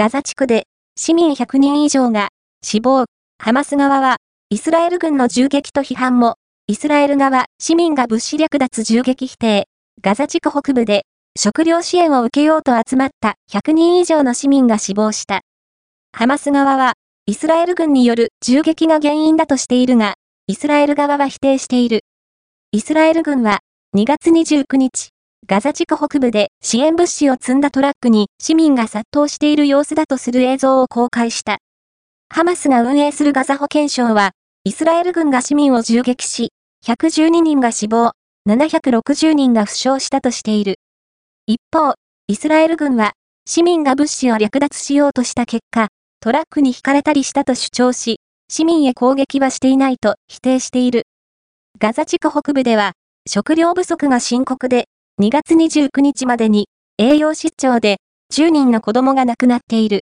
ガザ地区で市民100人以上が死亡。ハマス側はイスラエル軍の銃撃と批判も、イスラエル側市民が物資略奪銃撃否定。ガザ地区北部で食料支援を受けようと集まった100人以上の市民が死亡した。ハマス側はイスラエル軍による銃撃が原因だとしているが、イスラエル側は否定している。イスラエル軍は2月29日、ガザ地区北部で支援物資を積んだトラックに市民が殺到している様子だとする映像を公開した。ハマスが運営するガザ保健省は、イスラエル軍が市民を銃撃し、112人が死亡、760人が負傷したとしている。一方、イスラエル軍は、市民が物資を略奪しようとした結果、トラックに引かれたりしたと主張し、市民へ攻撃はしていないと否定している。ガザ地区北部では、食料不足が深刻で、2月29日までに栄養失調で10人の子供が亡くなっている。